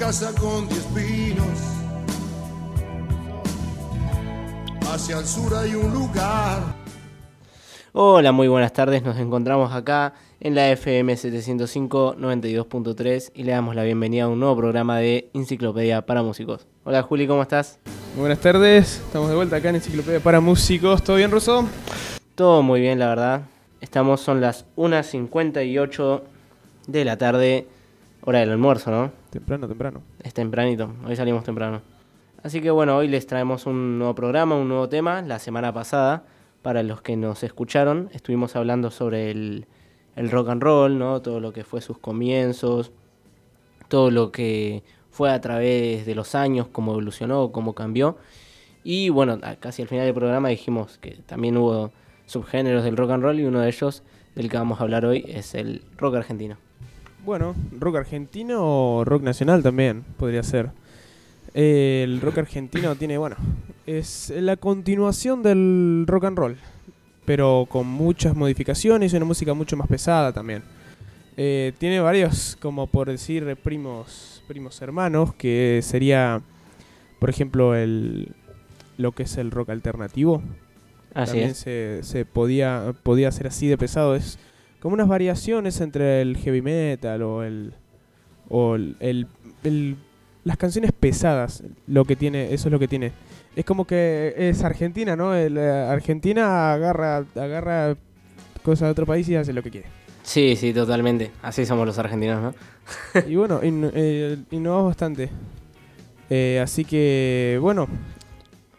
casa con diez pinos. Hacia el sur hay un lugar. Hola, muy buenas tardes. Nos encontramos acá en la FM 705 92.3 y le damos la bienvenida a un nuevo programa de Enciclopedia para Músicos. Hola Juli, ¿cómo estás? Muy buenas tardes, estamos de vuelta acá en Enciclopedia para Músicos. ¿Todo bien, Russo? Todo muy bien, la verdad. Estamos, son las 1.58 de la tarde, hora del almuerzo, ¿no? Temprano, temprano. Es tempranito, hoy salimos temprano. Así que bueno, hoy les traemos un nuevo programa, un nuevo tema. La semana pasada, para los que nos escucharon, estuvimos hablando sobre el, el rock and roll, ¿no? Todo lo que fue sus comienzos, todo lo que fue a través de los años, cómo evolucionó, cómo cambió. Y bueno, casi al final del programa dijimos que también hubo subgéneros del rock and roll y uno de ellos del que vamos a hablar hoy es el rock argentino. Bueno, rock argentino o rock nacional también podría ser. Eh, el rock argentino tiene, bueno, es la continuación del rock and roll, pero con muchas modificaciones y una música mucho más pesada también. Eh, tiene varios, como por decir, primos, primos hermanos, que sería, por ejemplo, el, lo que es el rock alternativo. Así también es. se, se podía, podía ser así de pesado. Es como unas variaciones entre el heavy metal o el. o el, el- el- las canciones pesadas. Lo que tiene, eso es lo que tiene. Es como que es Argentina, ¿no? El, eh, Argentina agarra, agarra cosas de otro país y hace lo que quiere. Sí, sí, totalmente. Así somos los argentinos, ¿no? y bueno, in- eh, innovamos bastante. Eh, así que, bueno,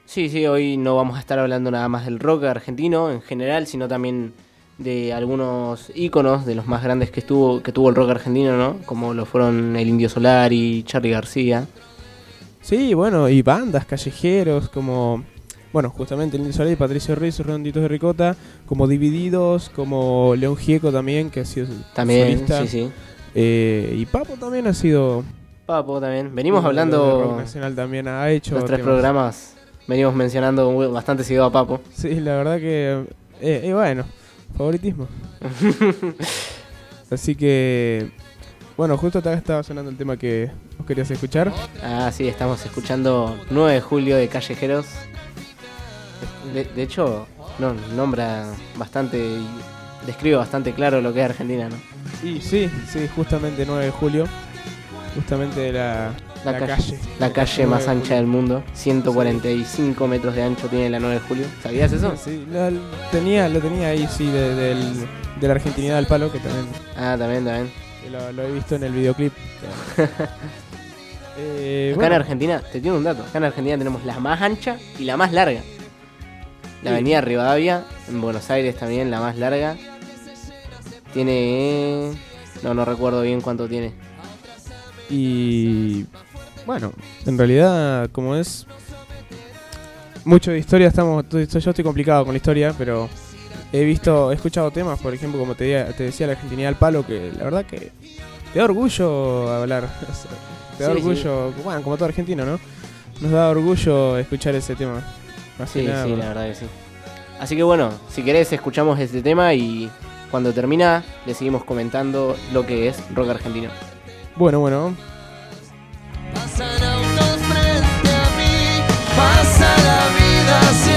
Sí, sí, hoy no vamos a estar hablando nada más del rock argentino en general, sino también de algunos íconos de los más grandes que estuvo que tuvo el rock argentino, ¿no? Como lo fueron el Indio Solar y Charlie García. Sí, bueno, y bandas, callejeros, como. Bueno, justamente el Indio Solar y Patricio Reyes, Redonditos de Ricota, como Divididos, como León Gieco también, que ha sido También, solista. sí, sí. Eh, y Papo también ha sido. Papo también. Venimos hablando rock nacional también ha hecho. los tres temas. programas, venimos mencionando bastante seguido a Papo. Sí, la verdad que. Eh, eh, bueno, favoritismo. Así que. Bueno, justo acá estaba sonando el tema que vos querías escuchar. Ah, sí, estamos escuchando 9 de julio de Callejeros. De, de hecho, no, nombra bastante y describe bastante claro lo que es Argentina, ¿no? Y sí, sí, justamente 9 de julio. Justamente la, La la calle- calle. La calle 9 más de ancha del mundo, 145 metros de ancho tiene la 9 de julio. ¿Sabías eso? Sí, lo, tenía, lo tenía ahí, sí, de, del, de la Argentinidad al palo, que también Ah, también, también. lo, lo he visto en el videoclip. Eh, Acá bueno, en Argentina, te tengo un dato, acá en Argentina tenemos la más ancha y la más larga. La Sí. avenida Rivadavia, en Buenos Aires también la más larga. Tiene... No, no recuerdo bien cuánto tiene. y bueno, en realidad, como es mucho de historia, estamos, yo estoy complicado con la historia, pero he visto, he escuchado temas, por ejemplo, como te, decía la Argentinidad al palo, que la verdad que te da orgullo hablar. te da Sí, orgullo, bueno, como todo argentino, ¿no? Nos da orgullo escuchar ese tema. Más que Sí, nada, sí, ¿no? la verdad que sí. Así que bueno, si querés escuchamos este tema y cuando termina le seguimos comentando lo que es rock argentino. Bueno, bueno. Pasa la vida, se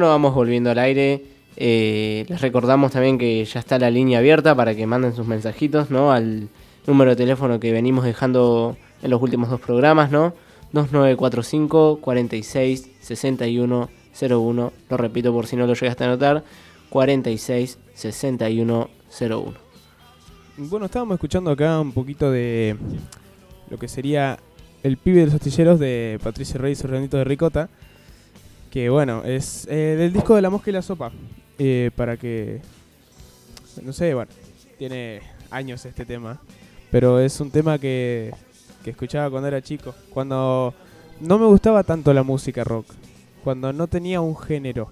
Bueno, vamos volviendo al aire. Eh, les recordamos también que ya está la línea abierta para que manden sus mensajitos, ¿no? Al número de teléfono que venimos dejando en los últimos dos programas, ¿no? 2945 46 61 01. Lo repito por si no lo llegaste a notar. 46 61 01. Bueno, estábamos escuchando acá un poquito de lo que sería El pibe de los astilleros de Patricia Reyes y de Ricota. Que bueno, es eh, del disco de La Mosca y la Sopa. Eh, para que. No sé, bueno, tiene años este tema. Pero es un tema que, que escuchaba cuando era chico. Cuando no me gustaba tanto la música rock. Cuando no tenía un género.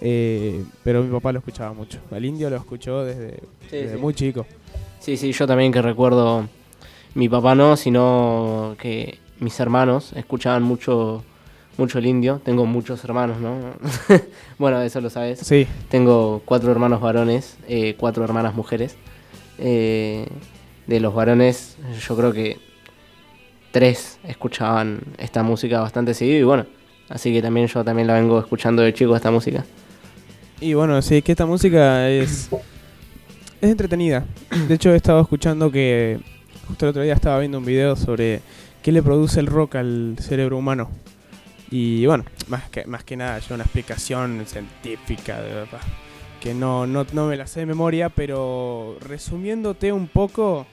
Eh, pero mi papá lo escuchaba mucho. El indio lo escuchó desde, desde sí. muy chico. Sí, sí, yo también que recuerdo, mi papá no, sino que mis hermanos escuchaban mucho, mucho el indio. Tengo muchos hermanos, ¿no? bueno, eso lo sabes. Sí, Tengo cuatro hermanos varones, eh, cuatro hermanas mujeres. Eh, de los varones, yo creo que tres escuchaban esta música bastante seguido y bueno, así que también yo también la vengo escuchando de chico esta música. Y bueno, sí, que esta música es, es entretenida. De hecho, he estado escuchando que justo el otro día estaba viendo un video sobre qué le produce el rock al cerebro humano. Y bueno, más que, más que nada, yo una explicación científica, de verdad. Que no, no, no me la sé de memoria, pero resumiéndote un poco,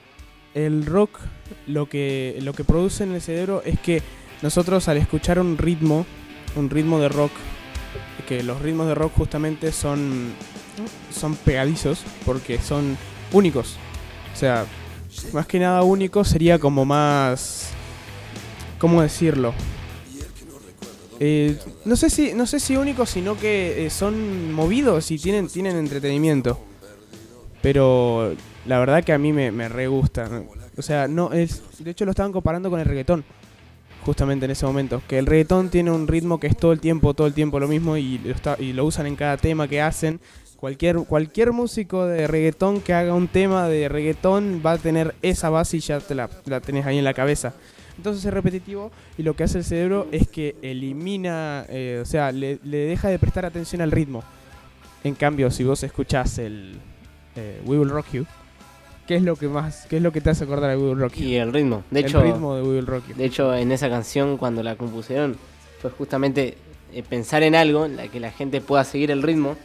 el rock lo que, lo que produce en el cerebro es que nosotros al escuchar un ritmo, un ritmo de rock, que los ritmos de rock justamente son, son pegadizos porque son únicos. O sea, más que nada único sería como más... ¿Cómo decirlo? Eh, no sé si no sé si únicos, sino que eh, son movidos y tienen, tienen entretenimiento. Pero la verdad que a mí me, me re gusta. O sea, no es. De hecho lo estaban comparando con el reggaetón. Justamente en ese momento. Que el reggaetón tiene un ritmo que es todo el tiempo, todo el tiempo lo mismo. Y lo, y lo usan en cada tema que hacen. Cualquier, cualquier músico de reggaetón que haga un tema de reggaetón va a tener esa base y ya te la, la tenés ahí en la cabeza. Entonces es repetitivo y lo que hace el cerebro es que elimina, eh, o sea, le, le deja de prestar atención al ritmo. En cambio, si vos escuchás el eh, We Will Rock You, ¿qué es lo que más, qué es lo que te hace acordar a We Will Rock You? Y el ritmo. De el hecho, ritmo de We Will Rock You. de hecho, en esa canción, cuando la compusieron, fue justamente eh, pensar en algo en la que la gente pueda seguir el ritmo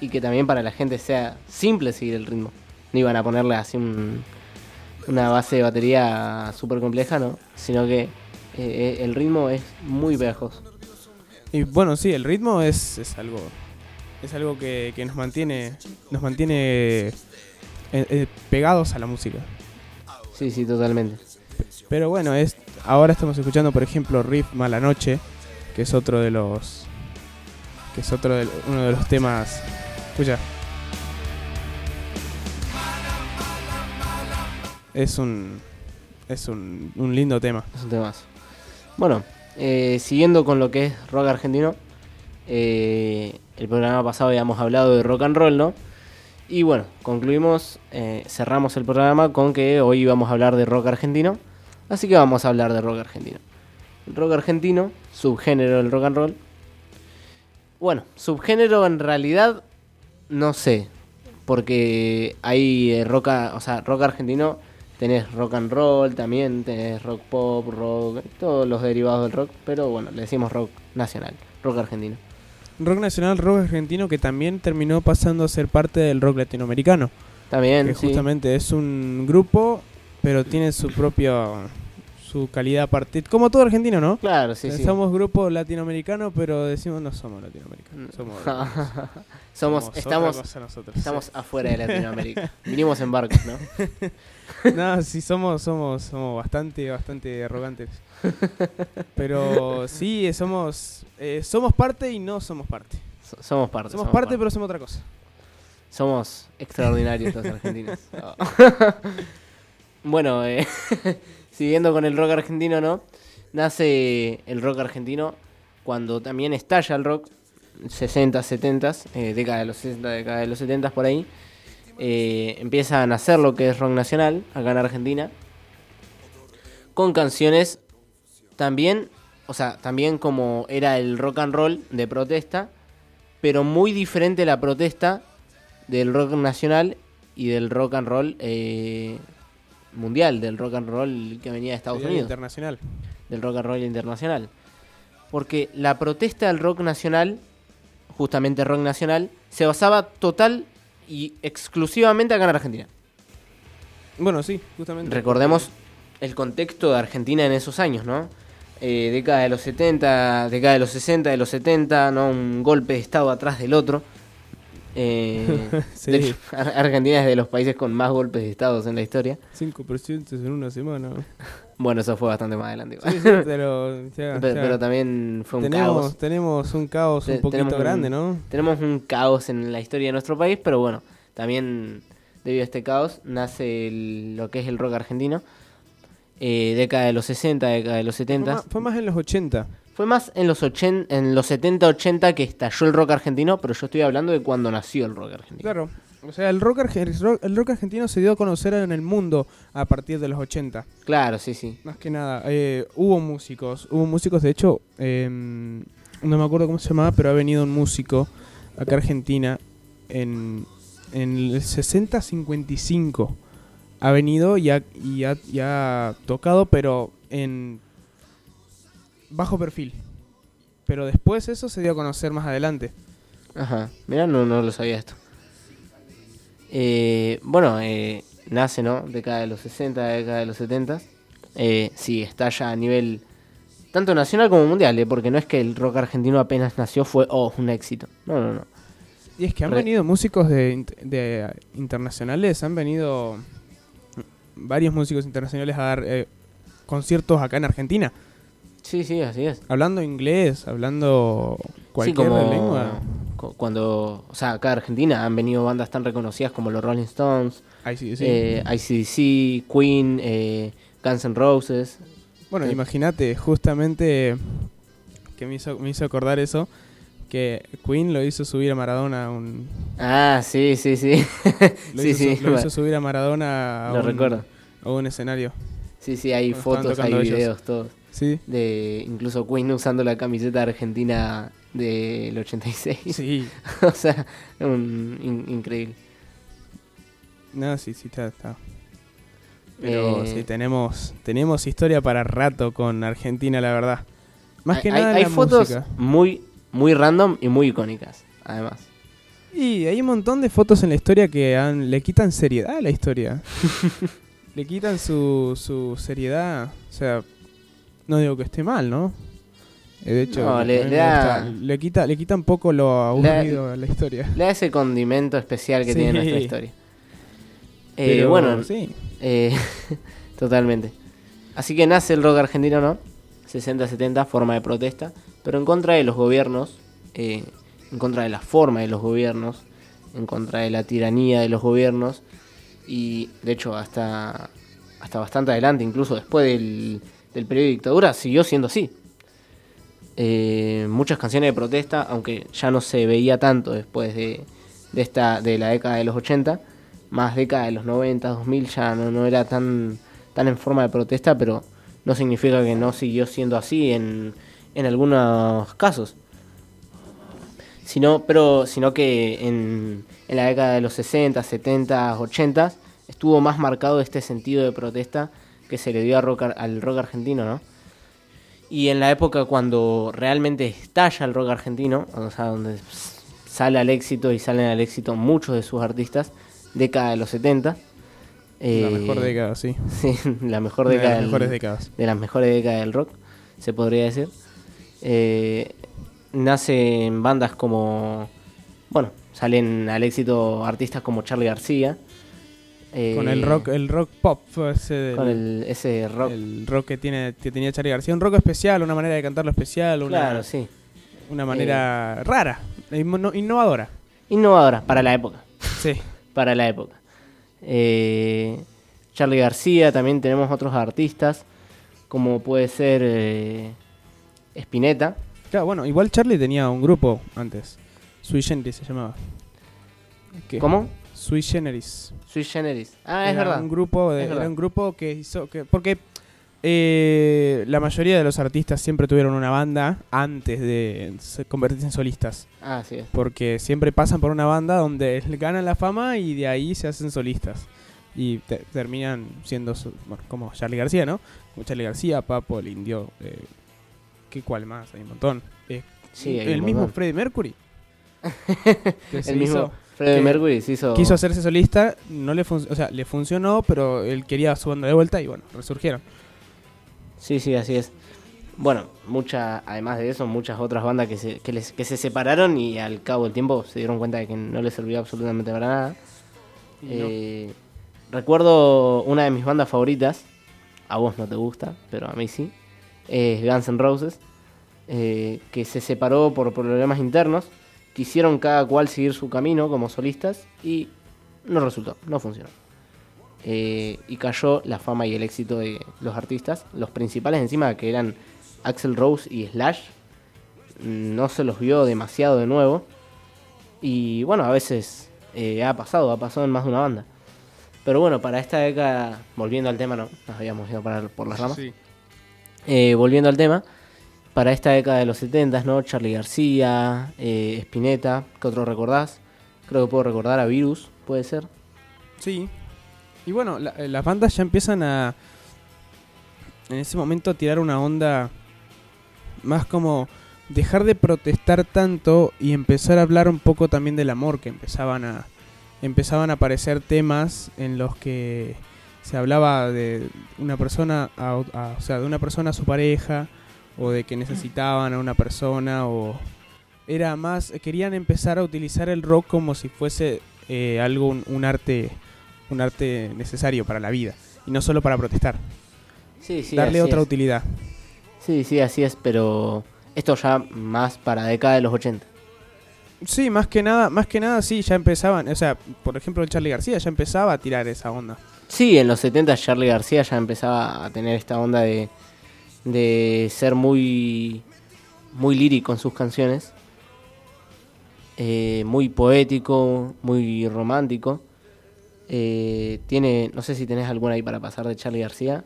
y que también para la gente sea simple seguir el ritmo. No iban a ponerle así un- una base de batería súper compleja, ¿no? Sino que eh, el ritmo es muy pegajoso. Y bueno, sí, el ritmo es, es algo es algo que, que nos mantiene nos mantiene eh, eh, pegados a la música. Sí, sí, totalmente. Pero bueno, es ahora estamos escuchando, por ejemplo, Riff Mala Noche, que es otro de los que es otro de, uno de los temas. Escucha. Es un es un, un lindo tema. Es un temazo. Bueno, eh, siguiendo con lo que es rock argentino, eh, el programa pasado habíamos hablado de rock and roll, ¿no? Y bueno, concluimos, eh, cerramos el programa con que hoy vamos a hablar de rock argentino. Así que vamos a hablar de rock argentino. Rock argentino, subgénero del rock and roll. Bueno, subgénero en realidad no sé, porque hay eh, rock, o sea, rock argentino, tenés rock and roll también, tenés rock pop, rock, todos los derivados del rock, pero bueno, le decimos rock nacional, rock argentino. Rock nacional, rock argentino que también terminó pasando a ser parte del rock latinoamericano. También, que sí. justamente es un grupo, pero tiene su propia su calidad aparte. Como todo argentino, ¿no? Claro, sí, sí. Somos grupo latinoamericano, pero decimos no somos latinoamericanos. Mm. Somos, Somos, otra estamos, nosotros. estamos afuera de Latinoamérica. Vinimos en barcos, ¿no? no, sí, somos, somos, somos bastante, bastante arrogantes. Pero sí, somos, eh, somos parte y no somos parte. So- somos parte. Somos parte, pero somos otra cosa. Somos extraordinarios los argentinos. Bueno, eh, siguiendo con el rock argentino, ¿no? Nace el rock argentino cuando también estalla el rock, 60, 70, eh, década de los 60, década de los 70 por ahí. Eh, empieza a nacer lo que es rock nacional acá en Argentina. Con canciones también, o sea, también como era el rock and roll de protesta, pero muy diferente la protesta del rock nacional y del rock and roll eh, mundial, del rock and roll que venía de Estados Unidos, Internacional. del rock and roll internacional. Porque la protesta del rock nacional, justamente rock nacional, se basaba total y exclusivamente acá en Argentina. Bueno, sí, justamente. Recordemos el contexto de Argentina en esos años, ¿no? Eh, década de los 70, década de los 60, de los 70, ¿no? Un golpe de estado atrás del otro. Eh, Sí. de hecho, Ar- Argentina es de los países con más golpes de estados en la historia. Cinco presidentes en una semana. Bueno, eso fue bastante más adelante. Sí, sí, pero, ya, pero, ya. pero también fue un tenemos, caos. tenemos un caos un poquito tenemos un- grande, ¿no? Tenemos un caos en la historia de nuestro país, pero bueno, también debido a este caos nace el- lo que es el rock argentino. Eh, década de los 60, década de los Fue 70. más, fue más en los 80. Fue más en los 80, en los 70-80 que estalló el rock argentino, pero yo estoy hablando de cuando nació el rock argentino. Claro. O sea, el rock, el rock, el rock argentino se dio a conocer en el mundo a partir de los 80. Claro, sí, sí. Más que nada, eh, hubo músicos, hubo músicos, de hecho, em, no me acuerdo cómo se llamaba, pero ha venido un músico acá a Argentina en, en el 60-55. Ha venido y ha, y, ha, y ha tocado, pero en bajo perfil. Pero después eso se dio a conocer más adelante. Ajá, mira, no, no lo sabía esto. Eh, bueno, eh, nace, ¿no? Década de los 60, década de los 70. Eh, sí, estalla a nivel tanto nacional como mundial, ¿eh? porque no es que el rock argentino apenas nació fue, oh, un éxito. No, no, no. Y es que han Re- venido músicos de, de, eh, internacionales, han venido varios músicos internacionales a dar eh, conciertos acá en Argentina. Sí, sí, así es. Hablando inglés, hablando cualquier sí, como lengua. cu- cuando, o sea, acá a Argentina han venido bandas tan reconocidas como los Rolling Stones, sí. eh, ICDC, Queen, eh, Guns N' Roses. bueno, sí. imagínate, justamente que me hizo, me hizo acordar eso, que Queen lo hizo subir a Maradona a un... Ah, sí, sí, sí. Lo, sí, hizo, sí, su- lo bueno, hizo subir a Maradona a, lo un, recuerdo. a un escenario. Sí, sí, hay fotos, hay videos, todos. Sí, De incluso Queen usando la camiseta argentina del 86. sí. o sea, un, in- increíble. No, sí, sí, está. está. Pero Eh, sí, tenemos, tenemos historia para rato con Argentina, la verdad. Más hay, que nada hay la fotos música. muy, muy random y muy icónicas, además. Y hay un montón de fotos en la historia que han- le quitan seriedad a la historia. le quitan su, su seriedad. O sea, no digo que esté mal, ¿no? Eh, De hecho, No, le- da- quita, le quita un poco lo aburrido a la historia. Le da ese condimento especial que Sí. tiene nuestra historia. Eh, bueno, sí. Eh, totalmente. Así que nace el rock argentino, ¿no? 60-70, forma de protesta, pero en contra de los gobiernos, eh, en contra de la forma de los gobiernos, en contra de la tiranía de los gobiernos, y de hecho hasta hasta bastante adelante, incluso después del, del periodo de dictadura, siguió siendo así. Eh, muchas canciones de protesta, aunque ya no se veía tanto después de, de esta de la década de los 80, más década de los 90, 2000 ya no, no era tan, tan en forma de protesta, pero no significa que no siguió siendo así en, en algunos casos. Sino, pero, sino que en, en la década de los 60, 70, 80 estuvo más marcado este sentido de protesta que se le dio a rock al rock argentino, ¿no? Y en la época cuando realmente estalla el rock argentino, o sea, donde sale al éxito y salen al éxito muchos de sus artistas, década de los 70. La eh, mejor década, sí. Sí, la mejor Una de década. las del- mejores décadas. de las mejores décadas del rock, se podría decir. Eh, nace en bandas como. Bueno, salen al éxito artistas como Charlie García. Eh, Con el rock, el rock pop, ese del- Con el, ese rock. el rock que tiene que tenía Charlie García, un rock especial, una manera de cantarlo especial, una, claro, sí. una manera rara, e inno- innovadora. Innovadora para la época. Sí. Para la época. Eh, Charlie García, también tenemos otros artistas, como puede ser eh, Spinetta. Claro, bueno, igual Charlie tenía un grupo antes. Sui Generis se llamaba. ¿Qué? ¿Cómo? Sui Generis. Sui Generis. Ah, es Era verdad. Un grupo de- Es verdad. era un grupo que hizo que porque eh, la mayoría de los artistas siempre tuvieron una banda antes de se- convertirse en solistas, Ah, sí. porque siempre pasan por una banda donde ganan la fama y de ahí se hacen solistas y te- terminan siendo bueno, como Charlie García, ¿no? Como Charlie García, Papo, el Indio, eh, ¿qué cuál más? Hay un montón. Eh, Sí, hay el un mismo montón. Freddie Mercury. que se El mismo Freddie Mercury se hizo. quiso hacerse solista, no le o sea, le funcionó, pero él quería su banda de vuelta y bueno, resurgieron. Sí, sí, así es. Bueno, mucha, además de eso, muchas otras bandas que se, que, les- que se separaron y al cabo del tiempo se dieron cuenta de que no les servía absolutamente para nada. No. Eh, recuerdo una de mis bandas favoritas, a vos no te gusta, pero a mí sí, es Guns N' Roses, eh, que se separó por problemas internos, quisieron cada cual seguir su camino como solistas y no resultó, no funcionó. Eh, y cayó la fama y el éxito de los artistas, los principales encima que eran Axel Rose y Slash, no se los vio demasiado de nuevo. Y bueno, a veces eh, ha pasado, ha pasado en más de una banda. Pero bueno, para esta década, volviendo al tema, no, nos habíamos ido para, por las ramas. Eh, volviendo al tema, para esta década de los 70, ¿no? Charlie García, eh, Spinetta, ¿qué otro recordás? Creo que puedo recordar a Virus, puede ser. Sí. Y bueno, la- eh, las bandas ya empiezan a. En ese momento a tirar una onda. Más como. Dejar de protestar tanto y empezar a hablar un poco también del amor, que empezaban a. Empezaban a aparecer temas en los que se hablaba de una persona a, o sea, de una persona a su pareja o de que necesitaban a una persona o era más querían empezar a utilizar el rock como si fuese eh, algo un, un arte un arte necesario para la vida y no solo para protestar Sí, sí, darle otra es. utilidad Sí, sí, así es, pero esto ya más para década de los 80. sí más que nada más que nada sí ya empezaban o sea por ejemplo el Charlie García ya empezaba a tirar esa onda Sí, en los 70 Charlie García ya empezaba a tener esta onda de, de ser muy, muy lírico en sus canciones. Eh, muy poético, muy romántico. Eh, tiene, no sé si tenés alguna ahí para pasar de Charlie García.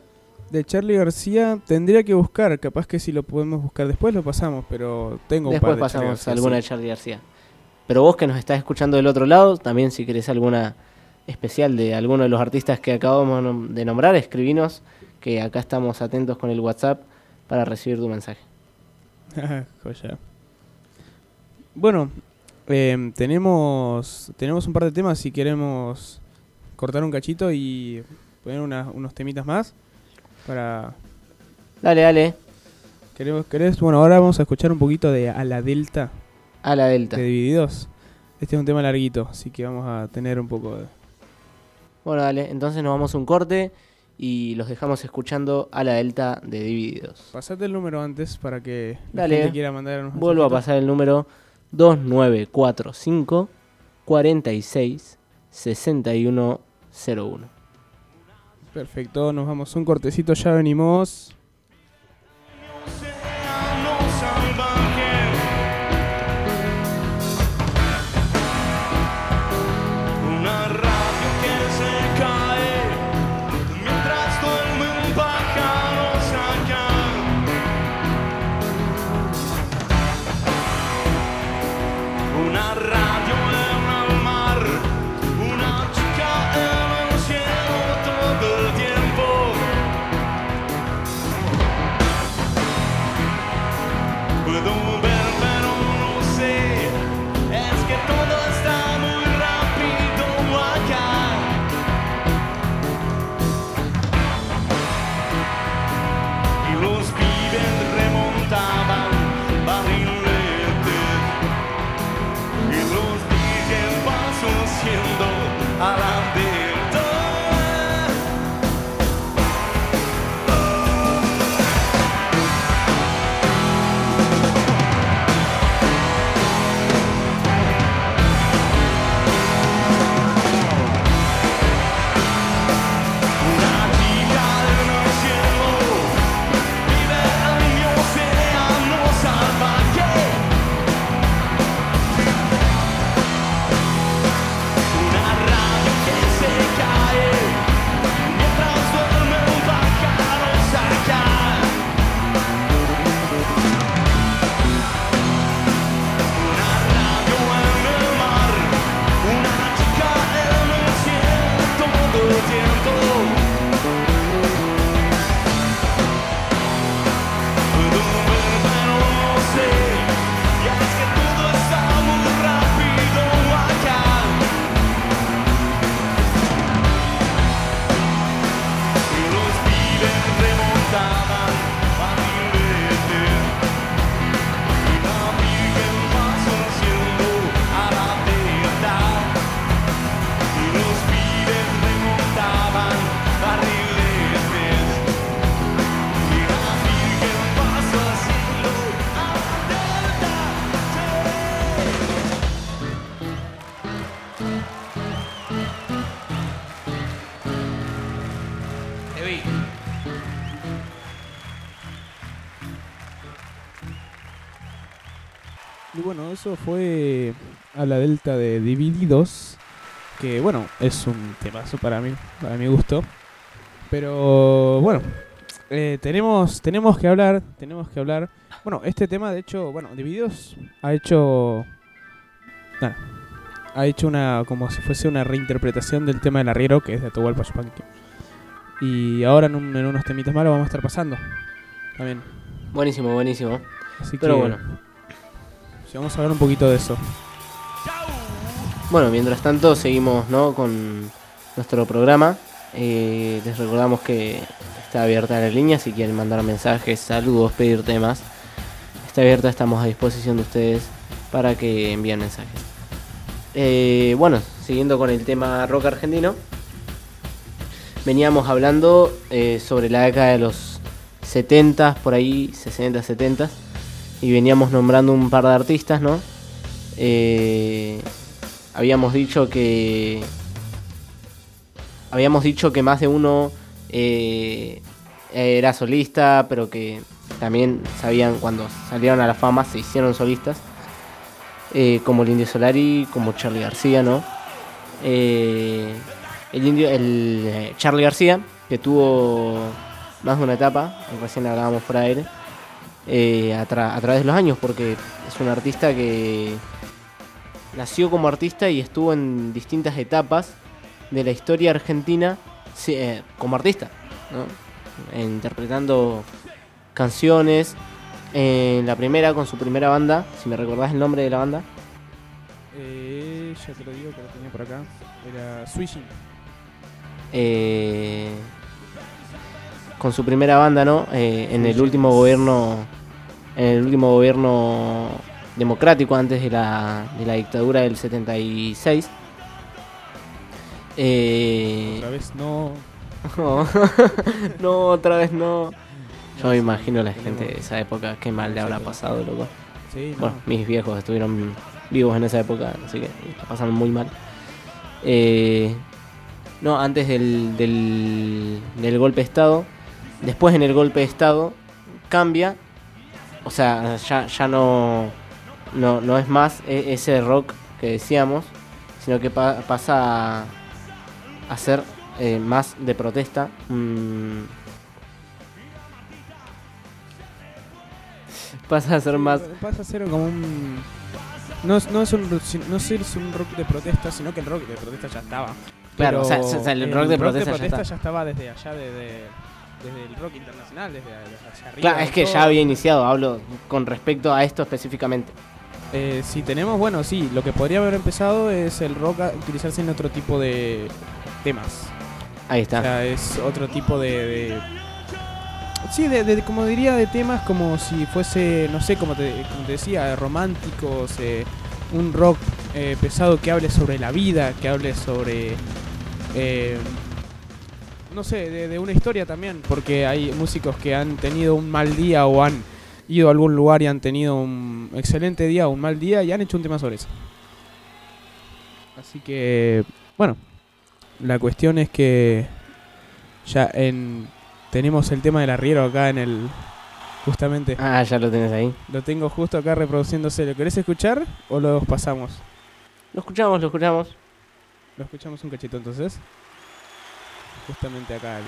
de Charlie García tendría que buscar capaz que si lo podemos buscar después lo pasamos pero tengo un Después par de pasamos García, alguna sí. de Charlie García. Pero vos que nos estás escuchando del otro lado, también si querés alguna especial de alguno de los artistas que acabamos de nombrar, escribinos que acá estamos atentos con el WhatsApp para recibir tu mensaje. Joya. Bueno, em, tenemos tenemos un par de temas si queremos cortar un cachito y poner una- unos temitas más para Dale, dale, queremos querés bueno ahora vamos a escuchar un poquito de a la delta a la Delta. de Divididos. Este es un tema larguito, así que vamos a tener un poco de Bueno, dale, entonces nos vamos a un corte y los dejamos escuchando a la Delta de Divididos. Pasate el número antes para que la Dale. gente quiera mandar unos Vuelvo a pasar el número 2945 46 6101. Perfecto, nos vamos un cortecito, ya venimos. Que bueno, es un temazo para mí, para mi gusto. Pero bueno, eh, tenemos, tenemos que hablar, tenemos que hablar. Bueno, este tema de hecho, bueno, Divididos ha hecho... nada, ha hecho una, como si fuese una reinterpretación del tema del arriero, que es de Atahualpa Yupanqui. Y ahora en, un- en unos temitas más lo vamos a estar pasando. También. Buenísimo, buenísimo. Así Pero que, bueno. sí, vamos a hablar un poquito de eso. Bueno, mientras tanto seguimos ¿no? con nuestro programa. Eh, les recordamos que está abierta la línea si quieren mandar mensajes, saludos, pedir temas. Está abierta, estamos a disposición de ustedes para que envíen mensajes. Eh, bueno, siguiendo con el tema rock argentino, veníamos hablando eh, sobre la década de los 70, por ahí, 60, 70, y veníamos nombrando un par de artistas, ¿no? Habíamos dicho que habíamos dicho que más de uno eh, era solista, pero que también sabían cuando salieron a la fama se hicieron solistas, eh, como el Indio Solari, como Charlie García, ¿no? Eh, el Indio, el eh, Charlie García, que tuvo más de una etapa, recién hablábamos fuera de eh, a, tra- a través de los años, porque es un artista que nació como artista y estuvo en distintas etapas de la historia argentina eh, como artista, ¿no? Eh, interpretando canciones. En la primera, con su primera banda, si me recordás el nombre de la banda, Eh, ya te lo digo que lo tenía por acá. Era Swishing. eh, con su primera banda, ¿no? Eh, en el último gobierno, en el último gobierno democrático antes de la, de la dictadura del 76. Eh, Otra vez no. No, otra vez no. Yo me imagino a la gente de esa época, qué mal le habrá pasado, loco. Sí, no. Bueno, mis viejos estuvieron vivos en esa época, así que la pasaron muy mal. Eh, No, antes del, del, del golpe de Estado. Después en el golpe de Estado cambia. O sea, ya, ya no, no, no es más e- ese rock que decíamos, sino que pa- pasa a, a ser eh, más de protesta. mm, pasa a ser más... Pasa a ser como un. No, es- no es un, no es un rock de protesta, sino que el rock de protesta ya estaba. Claro, o sea, o sea, el rock de protesta ya está. ya estaba desde allá, desde, desde el rock internacional, desde, desde hacia arriba. Claro, es que todo. ya había iniciado, hablo con respecto a esto específicamente. Eh, si tenemos, bueno, sí, lo que podría haber empezado es el rock a utilizarse en otro tipo de temas. Ahí O está. sea, es otro tipo de. de- sí, de, de- como diría, de temas como si fuese, no sé, como te, como te decía, románticos, eh, un rock eh, pesado que hable sobre la vida, que hable sobre. eh, no sé, de, de una historia también, porque hay músicos que han tenido un mal día o han ido a algún lugar y han tenido un excelente día o un mal día y han hecho un tema sobre eso. Así que, bueno, la cuestión es que ya en tenemos el tema del arriero acá en el justamente Ah, ya lo tenés ahí. lo tengo justo acá reproduciéndose. ¿Lo querés escuchar o lo pasamos? Lo escuchamos, lo escuchamos. Lo escuchamos un cachito entonces. Justamente acá. el-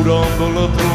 Y apurando la trompa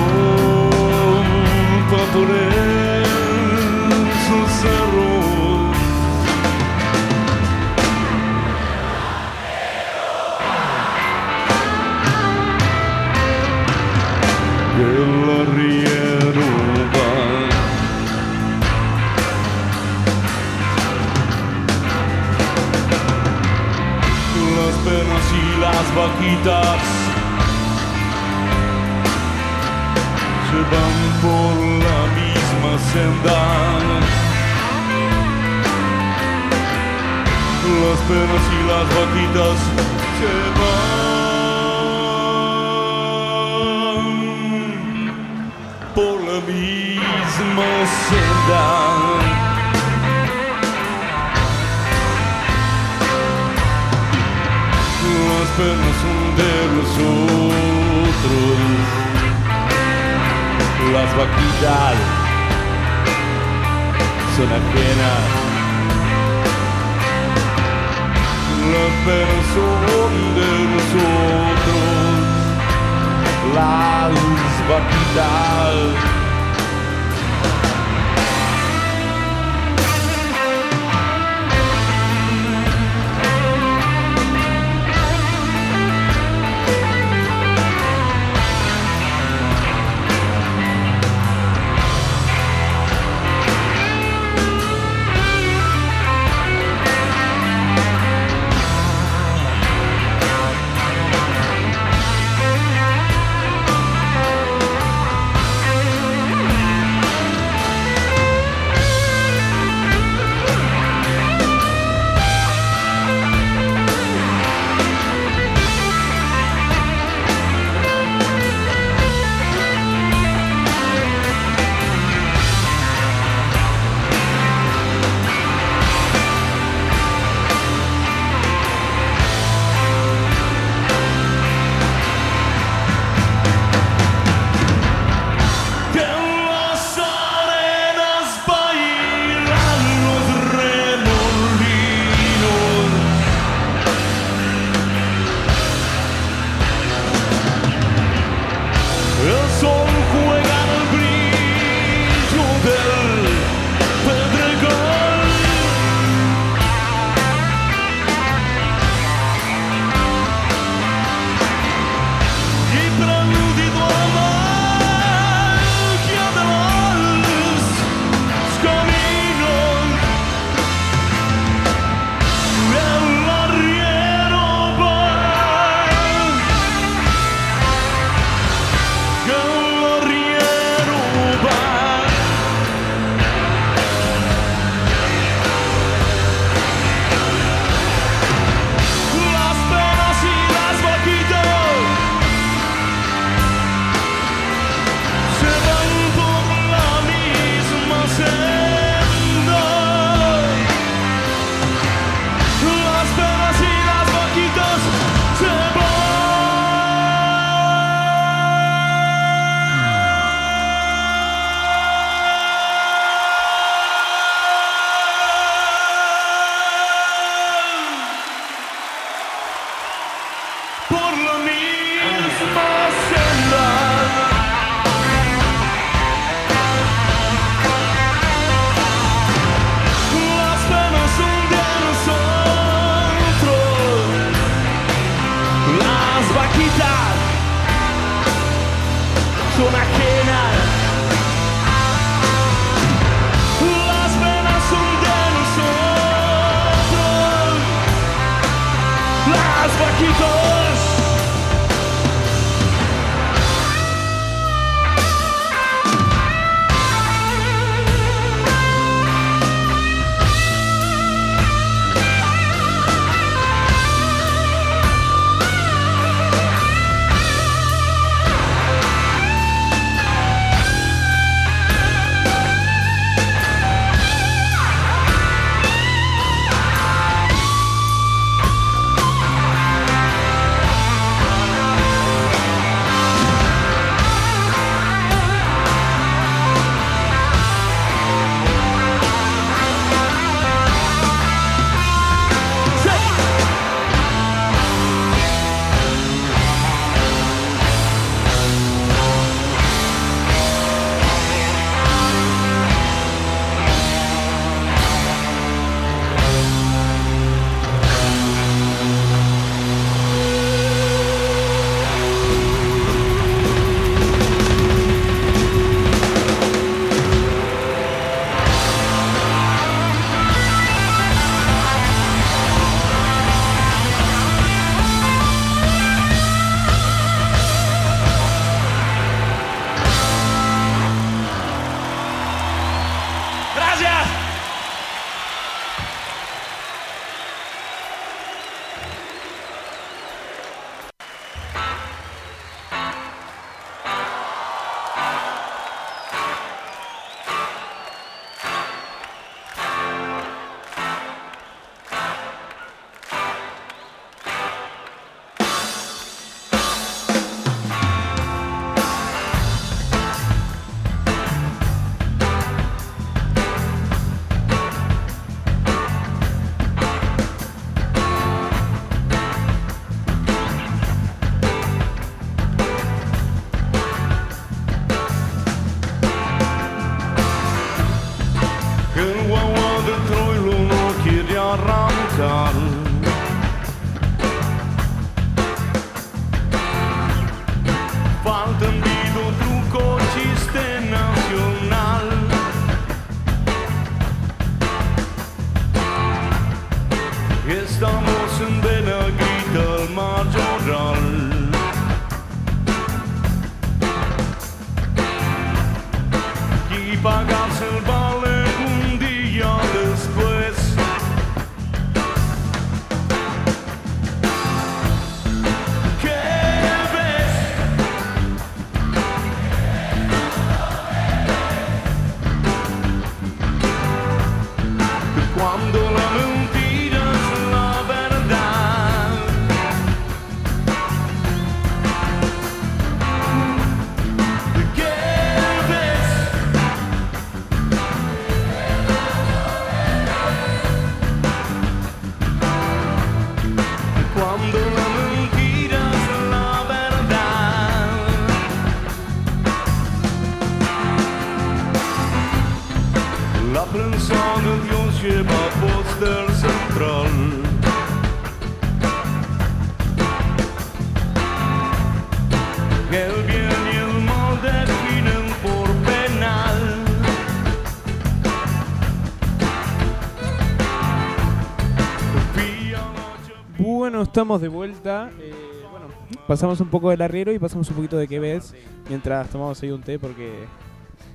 estamos de vuelta. Eh, bueno, pasamos un poco del arriero y pasamos un poquito de qué ves mientras tomamos ahí un té porque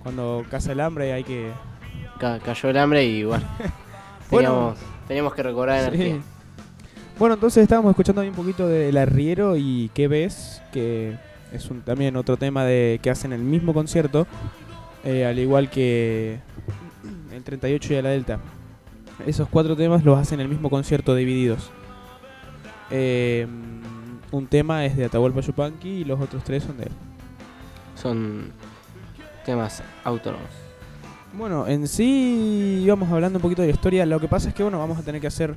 cuando caza el hambre hay que... Ca- cayó el hambre y bueno, Bueno. teníamos, que recobrar energía. Sí. Bueno, entonces estábamos escuchando ahí un poquito del arriero y qué ves, que es un, también otro tema de que hacen el mismo concierto, eh, al igual que el 38 y a la Delta. Esos cuatro temas los hacen en el mismo concierto divididos. Eh, un tema es de Atahualpa Yupanqui y los otros tres son de él. Son temas autónomos. Bueno, en sí íbamos hablando un poquito de la historia. Lo que pasa es que bueno, vamos a tener que hacer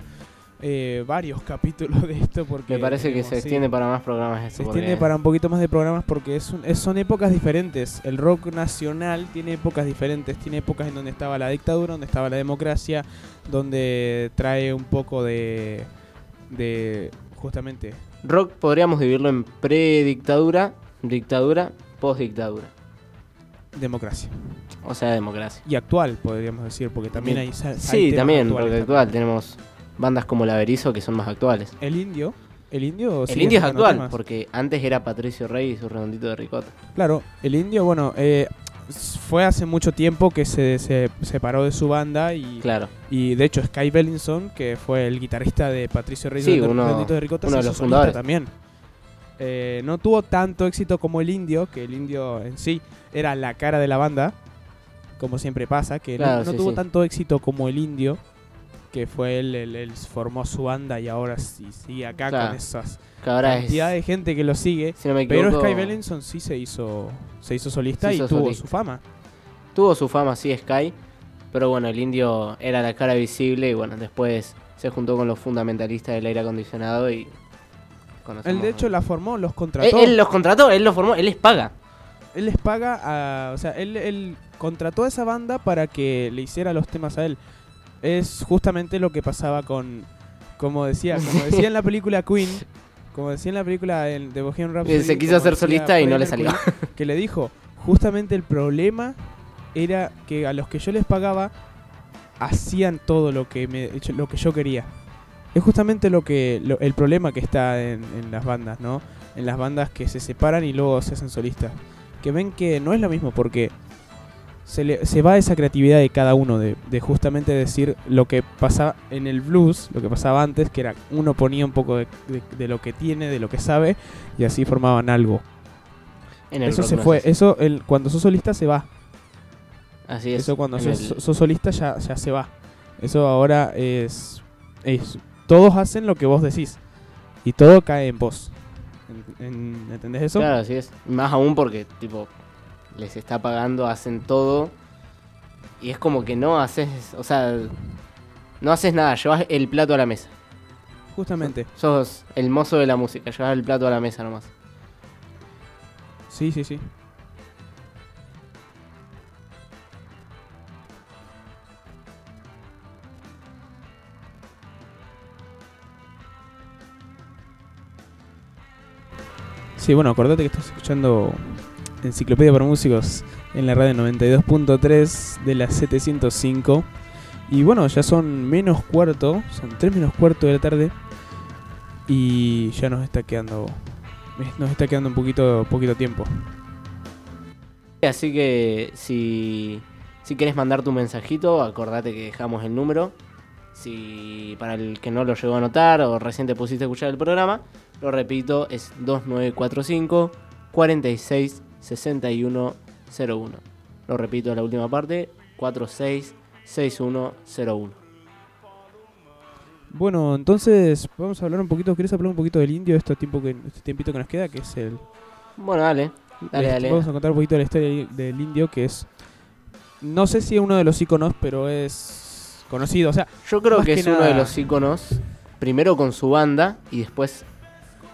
eh, varios capítulos de esto porque Me parece que se sí, extiende para más programas esto. se extiende para un poquito más de programas porque es un- es- son épocas diferentes. El rock nacional tiene épocas diferentes. Tiene épocas en donde estaba la dictadura, donde estaba la democracia, donde trae un poco de de justamente Rock podríamos dividirlo en predictadura, dictadura, postdictadura. democracia O sea, democracia. y actual podríamos decir porque también hay hay Sí, también, porque actual tenemos bandas como La Berizo que son más actuales. El indio, el indio El indio es actual, temas. porque antes era Patricio Rey y su redondito de ricota. Claro, el indio, bueno, eh, fue hace mucho tiempo que se, se separó de su banda y, Claro, y de hecho Sky Bellinson, que fue el guitarrista de Patricio Reyes Sí, de uno- de Ricota, uno se de los fundadores. también. Eh, no tuvo tanto éxito como el indio, que el indio en sí era la cara de la banda, como siempre pasa, que no- Claro, no, sí, tuvo sí. tanto éxito como el indio, que fue él, él, él formó su banda y ahora sí sigue acá Claro. con esas cantidad de gente que lo sigue. Si no equivoco, Pero Sky Bellinson sí se hizo, se hizo solista Se y tuvo solista. su fama. tuvo su fama, sí, Sky. Pero bueno, el indio era la cara visible y bueno, después se juntó con los fundamentalistas del aire acondicionado y. Él de hecho la formó, los Él, contrató. él los contrató, él los formó, él les paga. Él les paga a, o sea, él, él contrató a esa banda para que le hiciera los temas a él. Es justamente lo que pasaba con, como decía, como decía en la película Queen, como decía en la película el- de Bohemian Rhapsody. se quiso hacer solista y no le salió. Que le dijo, justamente el problema era que a los que yo les pagaba hacían todo lo que me, lo que yo quería. Es justamente lo que lo- el problema que está en, en las bandas, ¿no? En las bandas que se separan y luego se hacen solistas. Que ven que no es lo mismo porque se, le- se va esa creatividad de cada uno, de, de justamente decir lo que pasaba en el blues, lo que pasaba antes, que era uno ponía un poco de, de- de lo que tiene, de lo que sabe, y así formaban algo. En el Eso rock se no fue, es eso el, cuando sos solista se va. Así es. Eso cuando sos, el- sos solista ya, ya se va. Eso ahora es, es. Todos hacen lo que vos decís. Y todo cae en vos. En- en- ¿Entendés eso? Claro, así es. Más aún porque, tipo, les está pagando, hacen todo. Y es como que no haces, o sea, no haces nada, llevas el plato a la mesa. Justamente. Sos el mozo de la música, llevas el plato a la mesa nomás. Sí, sí, sí. Sí, bueno, acordate que estás escuchando Enciclopedia para Músicos en la radio 92.3 de la 705. Y bueno, ya son menos cuarto, son 3 menos cuarto de la tarde. Y ya nos está quedando. Nos está quedando un poquito, poquito tiempo. Así que si, si quieres mandar tu mensajito, acordate que dejamos el número. Si para el que no lo llegó a notar o recién te pusiste a escuchar el programa, lo repito, es 2945 46 61 01. Lo repito la última parte, 46 6101. Bueno, entonces vamos a hablar un poquito. ¿Querés hablar un poquito del indio este tiempo que este tiempito que nos queda? Que es el. Bueno, dale, dale, la- dale. Vamos a contar un poquito la historia del indio, que es. No sé si es uno de los iconos, pero es conocido. O sea, Yo creo que que es uno de los íconos, primero con su banda y después,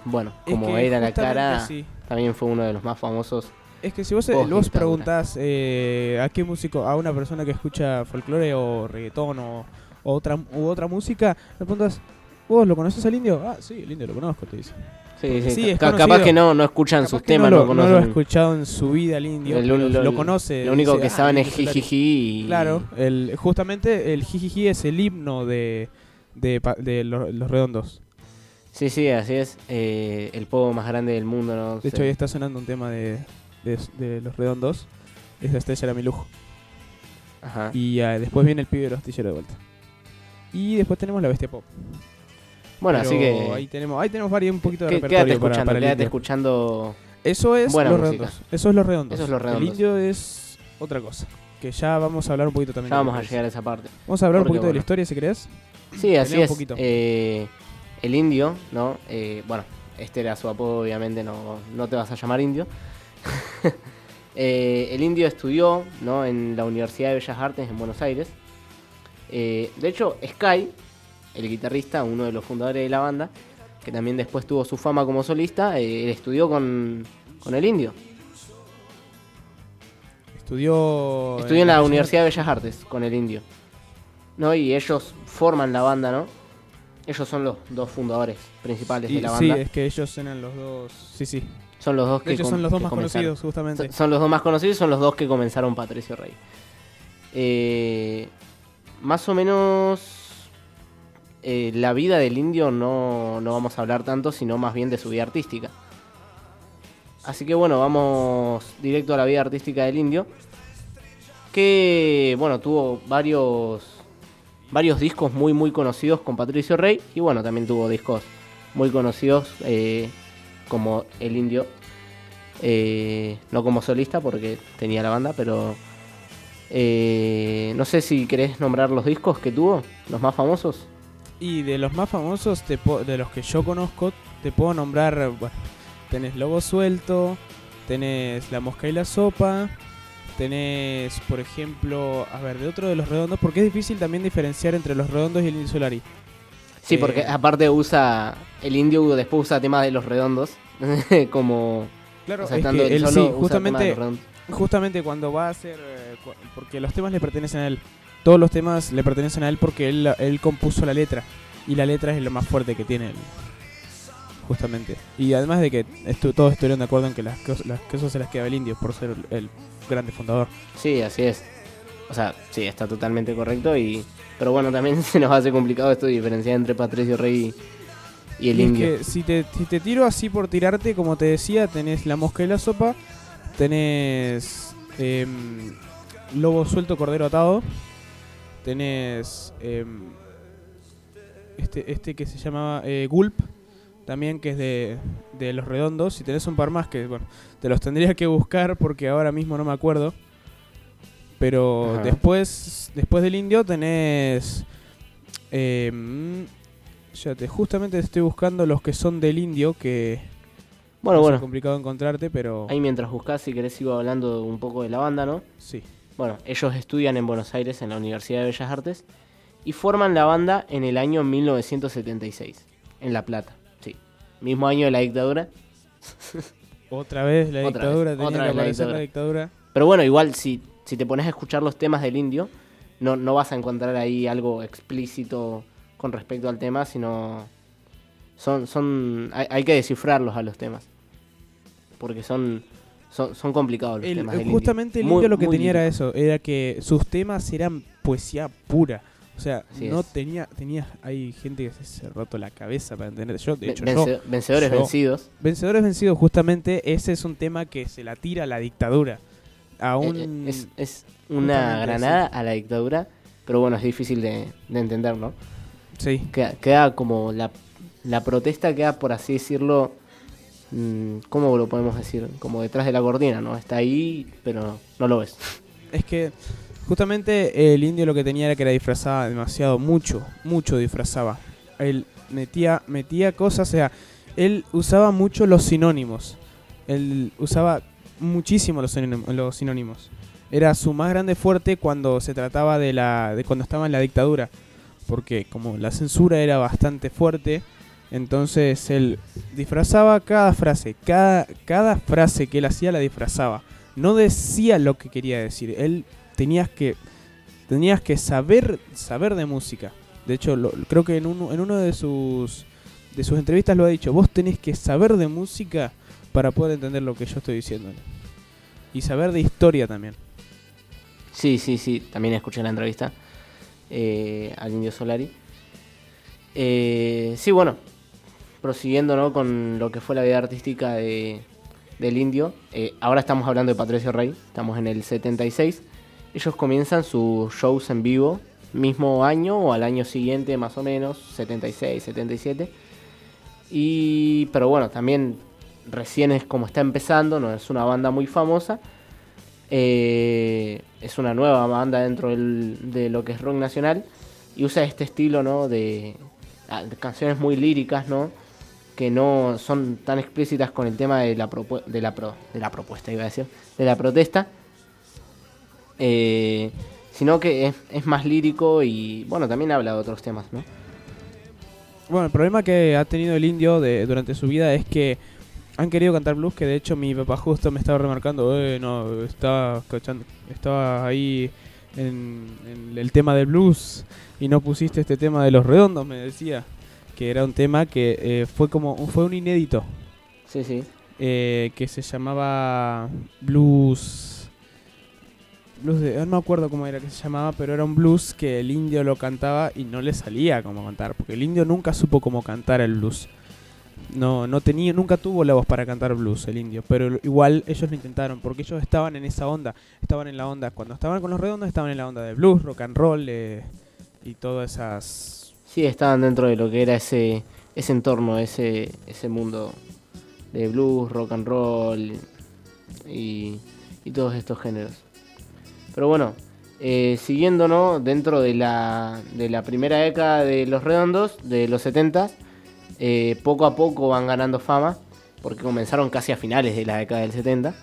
bueno, es como que era la cara, sí. también fue uno de los más famosos. Es que si vos, eh, vos dictadura. preguntás eh, a qué músico, a una persona que escucha folclore o reggaetón o, o otra, u otra música, le preguntas, ¿vos lo conoces al indio? Ah, sí, el indio lo conozco, te dice. Sí, sí, sí, es ca- conocido. capaz que no, no escuchan Capaz sus temas, no, no, lo, no lo ha conocen. escuchado en su vida el indio, El- lo- lo, conoce. Lo único dice, que "Ah, saben es indio Solari". jijiji y... Claro, el, justamente el jijiji es el himno de, de, de los, los redondos. Sí, sí, así es. eh, el pogo más grande del mundo, ¿no? De hecho, ahí está sonando un tema de, de, de los redondos. Es la estrella era mi lujo. Ajá. Y ah, después viene el pibe de los astilleros de vuelta. Y después tenemos la bestia pop. Bueno, Pero así que... Ahí tenemos, ahí tenemos varios, un poquito de repertorio quédate escuchando, para quédate escuchando... Eso es Buena los música. redondos. Eso es los redondos. Eso es los redondos. El indio es otra cosa. Que ya vamos a hablar un poquito también. Ya vamos a llegar a esa parte. Vamos a hablar porque, un poquito de la bueno. historia si querés. Sí, así un es. poquito. Eh, el indio, ¿no? Eh, bueno, este era su apodo, obviamente, no, no te vas a llamar indio. Eh, el indio estudió, ¿no? En la Universidad de Bellas Artes en Buenos Aires. Eh, de hecho, Sky, el guitarrista, uno de los fundadores de la banda, que también después tuvo su fama como solista, eh, él estudió con, con el indio. Estudió. Estudió en la Bellas Universidad de Bellas Artes con el indio. ¿No? Y ellos forman la banda, ¿no? Ellos son los dos fundadores principales Y- de la sí, banda. es que ellos eran los dos. Sí, sí. Son los dos De que com- son los dos más conocidos, justamente. Son- Son los dos más conocidos, son los dos que comenzaron Patricio Rey. Eh, más o menos eh, la vida del indio no, no vamos a hablar tanto, sino más bien de su vida artística. Así que bueno, vamos directo a la vida artística del indio. Que bueno, tuvo varios varios discos muy muy conocidos con Patricio Rey. Y bueno, también tuvo discos muy conocidos eh, como El Indio. Eh, no como solista porque tenía la banda, pero eh, no sé si querés nombrar los discos que tuvo, los más famosos. Y de los más famosos, te de los que yo conozco, te puedo nombrar. Bueno, tenés Lobo Suelto, tenés La Mosca y la Sopa, tenés, por ejemplo, a ver, de otro de los redondos, porque es difícil también diferenciar entre los redondos y el Indio Solari. Sí, Eh, porque aparte usa el indio después usa temas de los redondos como Claro, o sea, es que él solo, sí, justamente, los redondos. justamente cuando va a hacer. eh, porque los temas le pertenecen a él. Todos los temas le pertenecen a él porque él, él compuso la letra. Y la letra es lo más fuerte que tiene él. Justamente. Y además de que estu- todos estuvieron de acuerdo en que las, las cosas se las queda el indio por ser el grande fundador. Sí, así es. O sea, sí, está totalmente correcto y pero bueno, también se nos hace complicado esto de diferenciar entre Patricio Rey y, y el Y es indio. que si te, si te tiro así por tirarte, como te decía, tenés la mosca y la sopa, tenés em, lobo suelto, cordero atado, tenés em, este, este que se llamaba eh, Gulp, también que es de, de los redondos, y tenés un par más que, bueno, te los tendría que buscar porque ahora mismo no me acuerdo. Pero Ajá. después, después del indio tenés... em, ya te, justamente estoy buscando los que son del indio, que Bueno, ser bueno, complicado encontrarte, pero ahí mientras buscas, si querés, sigo hablando un poco de la banda, ¿no? sí. Bueno, ellos estudian en Buenos Aires en la Universidad de Bellas Artes y forman la banda en el año 1976, en La Plata. Mismo año de la dictadura. Otra vez la Otra dictadura, vez, otra vez la dictadura. la dictadura. Pero bueno, igual si, si te pones a escuchar los temas del indio, no, no vas a encontrar ahí algo explícito con respecto al tema, sino son, son hay, hay que descifrarlos a los temas. porque son, son, son complicados los El- temas del indio. justamente el Muy- indio lo que tenía era eso, era que sus temas eran poesía pura. O sea, Así no es. tenía, tenía, hay gente que se ha roto la cabeza para entender. Yo, de hecho, vence- yo, vencedores yo- vencidos. Vencedores Vencidos, justamente, ese es un tema que se la tira a la dictadura. A Eh, un... eh, Es, es una granada a la dictadura, pero bueno, es difícil de, de entender, ¿no? Sí, Queda, queda como la, la protesta queda, por así decirlo, mm, ¿cómo lo podemos decir? Como detrás de la cortina, ¿no? Está ahí, pero no lo ves. es que justamente el indio lo que tenía era que era disfrazaba demasiado, mucho, mucho disfrazaba. Él metía, metía cosas, o sea, él usaba mucho los sinónimos. Él usaba muchísimo los sinónim- los sinónimos. Era su más grande fuerte cuando se trataba de la de cuando estaba en la dictadura, porque como la censura era bastante fuerte, entonces él disfrazaba cada frase, cada cada frase que él hacía la disfrazaba. No decía lo que quería decir. Él tenías que tenías que saber saber de música. De hecho, creo que en uno en uno de sus de sus entrevistas lo ha dicho. Vos tenés que saber de música para poder entender lo que yo estoy diciendo. Y saber de historia también. Sí, sí, sí, también escuché la entrevista eh, al Indio Solari. Eh, sí, bueno, prosiguiendo ¿no? con lo que fue la vida artística de, del Indio, eh, ahora estamos hablando de Patricio Rey, estamos en el 76. Ellos comienzan sus shows en vivo, mismo año o al año siguiente más o menos, 76, 77. Y, pero bueno, también recién es como está empezando, no es una banda muy famosa. Eh, es una nueva banda dentro del- de lo que es rock nacional y usa este estilo ¿no? de, ah, de canciones muy líricas ¿no? que no son tan explícitas con el tema de la, propu- de la, pro- de la propuesta iba a decir de la protesta eh, sino que es, es más lírico y bueno también habla de otros temas ¿no? Bueno, el problema que ha tenido el indio de, durante su vida es que han querido cantar blues, que de hecho mi papá justo me estaba remarcando, eh, no, estaba, escuchando, estaba ahí en, en el tema del blues y no pusiste este tema de los redondos, me decía, que era un tema que eh, fue como, fue un inédito, sí sí eh, que se llamaba blues, blues no me acuerdo cómo era que se llamaba, pero era un blues que el indio lo cantaba y no le salía como cantar, porque el indio nunca supo cómo cantar el blues. No, no tenía, nunca tuvo la voz para cantar blues el indio, pero igual ellos lo intentaron, porque ellos estaban en esa onda, estaban en la onda, cuando estaban con los redondos estaban en la onda de blues, rock and roll eh, y todas esas... Sí, estaban dentro de lo que era ese, ese entorno, ese, ese mundo de blues, rock and roll y, y todos estos géneros. Pero bueno, eh, siguiendo ¿no? dentro de la, de la primera década de los redondos, de los 70, eh, poco a poco van ganando fama, porque comenzaron casi a finales de la década del 70.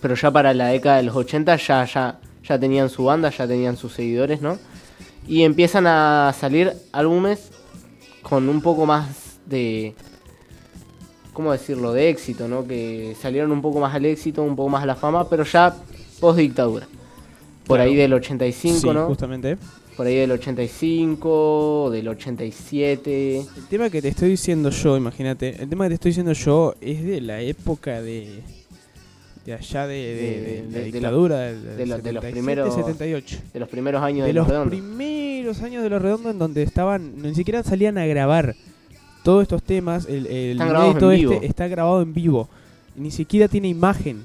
Pero ya para la década de los 80 ya, ya, ya tenían su banda, ya tenían sus seguidores, ¿no? Y empiezan a salir álbumes con un poco más de. ¿Cómo decirlo? De éxito, ¿no? Que salieron un poco más al éxito, un poco más a la fama, pero ya post dictadura. Por Claro. ahí del 85, Sí, ¿no? justamente. Por ahí del 85, del 87. El tema que te estoy diciendo yo, imagínate, el tema que te estoy diciendo yo es de la época de de allá de, de- De- de de- la dictadura de los- de los 77, primeros 78. De los primeros años de, los los redondos. primeros años de los redondos en donde estaban, ni siquiera salían a grabar todos estos temas, el, el en este está grabado en vivo, ni siquiera tiene imagen.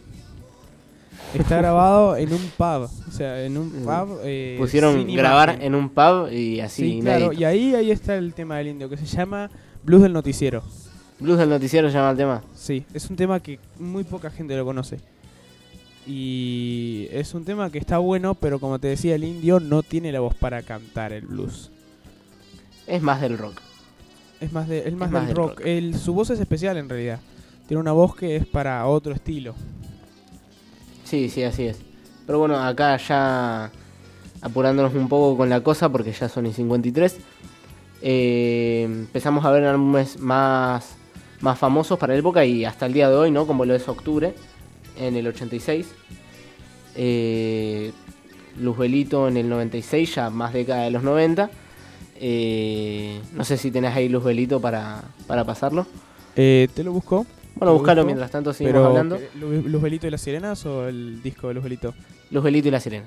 Está grabado en un pub, o sea, en un Mm. pub. eh, Pusieron grabar imagen. en un pub y así. Sí, claro, y ahí, ahí está el tema del indio, que se llama Blues del Noticiero. Blues del noticiero se llama el tema. Sí, es un tema que muy poca gente lo conoce. Y es un tema que está bueno, pero como te decía, el indio no tiene la voz para cantar el blues. Es más del rock. Es más, de, es más, del rock. rock. El, su voz es especial en realidad. Tiene una voz que es para otro estilo. Sí, sí, así es. Pero bueno, acá ya apurándonos un poco con la cosa porque ya son y 53. eh, empezamos a ver álbumes más, más famosos para la época y hasta el día de hoy, ¿no? Como lo es Octubre, en el 86. Eh, Luzbelito en el 96, ya más década de los 90. Eh, no sé si tenés ahí Luzbelito para, para pasarlo. Eh, ¿Te lo busco? Bueno, ¿Te buscalo mientras tanto seguimos Pero, hablando. ¿qué- Lu- ¿Luz Belito y las Sirenas o el disco de Luz Belito? Luz Belito y la Sirena.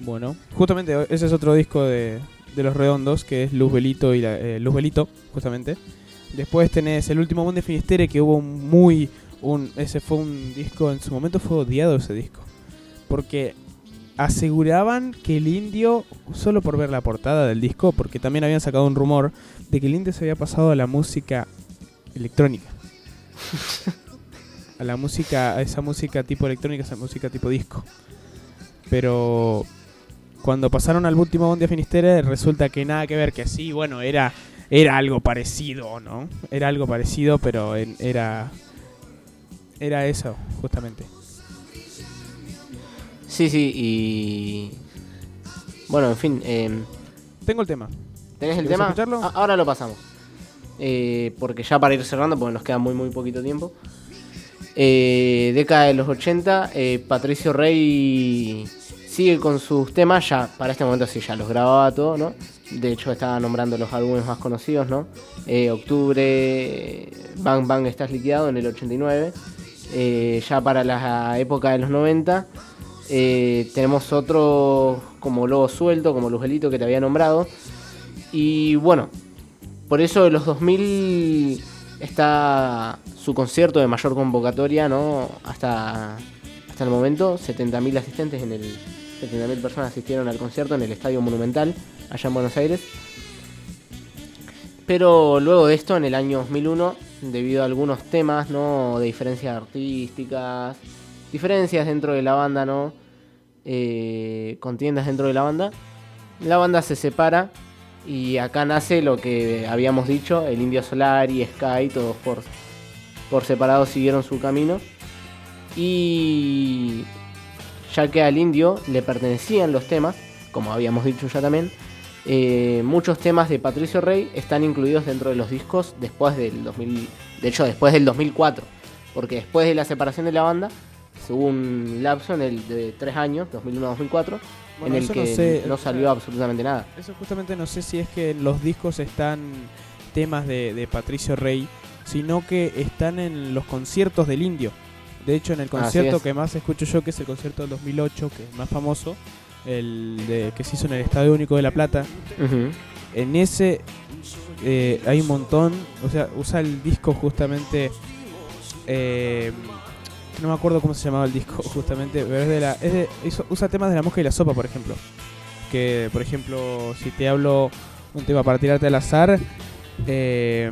Bueno, justamente o- ese es otro disco de, de Los Redondos, que es Luz Belito y la, eh, Luz Belito, justamente. Después tenés El Último Mundo de Finisterre, que hubo un muy... Un, ese fue un disco, en su momento fue odiado ese disco. Porque aseguraban que el indio, solo por ver la portada del disco, porque también habían sacado un rumor de que el indio se había pasado a la música electrónica. a la música, a esa música tipo electrónica, esa música tipo disco. Pero cuando pasaron al último Mundo de Finisterre, resulta que nada que ver, que sí, bueno, era, era algo parecido, ¿no? Era algo parecido, pero en- era, era eso, justamente. Sí, sí, y. Bueno, en fin. em, Tengo el tema. ¿Tenés el ¿Querés tema? escucharlo? A- ahora lo pasamos. Eh, porque ya para ir cerrando, porque nos queda muy, muy poquito tiempo. Eh, década de los 80, eh, Patricio Rey sigue con sus temas, ya para este momento sí, ya los grababa todo, ¿no? De hecho estaba nombrando los álbumes más conocidos, ¿no? Octubre, Bang Bang Estás Liquidado en el 89. Eh, ya para la época de los 90 eh, tenemos otro como Lobo Suelto, como Lujelito que te había nombrado. Y bueno, por eso de los 2000 está su concierto de mayor convocatoria, ¿no? Hasta, hasta el momento, 70.000 asistentes en el 70.000 personas asistieron al concierto en el Estadio Monumental, allá en Buenos Aires. Pero luego de esto, en el año 2001, debido a algunos temas, ¿no? De diferencias artísticas, diferencias dentro de la banda, ¿no? Eh, contiendas dentro de la banda, la banda se separa y acá nace lo que habíamos dicho, el Indio Solar y Sky, todos por, por separado siguieron su camino. Y ya que al indio le pertenecían los temas, como habíamos dicho ya también, eh, muchos temas de Patricio Rey están incluidos dentro de los discos después del 2000, de hecho después del 2004, porque después de la separación de la banda hubo un lapso en el de tres años, 2001-2004, Bueno, en el eso que no sé, no salió absolutamente nada. Eso justamente no sé si es que en los discos están temas de, de Patricio Rey, sino que están en los conciertos del indio. De hecho, en el concierto que más escucho yo, que es el concierto del 2008, que es más famoso, el de, que se hizo en el Estadio Único de La Plata, en ese eh, hay un montón, o sea, usa el disco justamente, eh, no me acuerdo cómo se llamaba el disco justamente, pero es de la, es de- hizo- usa temas de la mosca y la sopa, por ejemplo. Que, por ejemplo, si te hablo un tema para tirarte al azar, eh,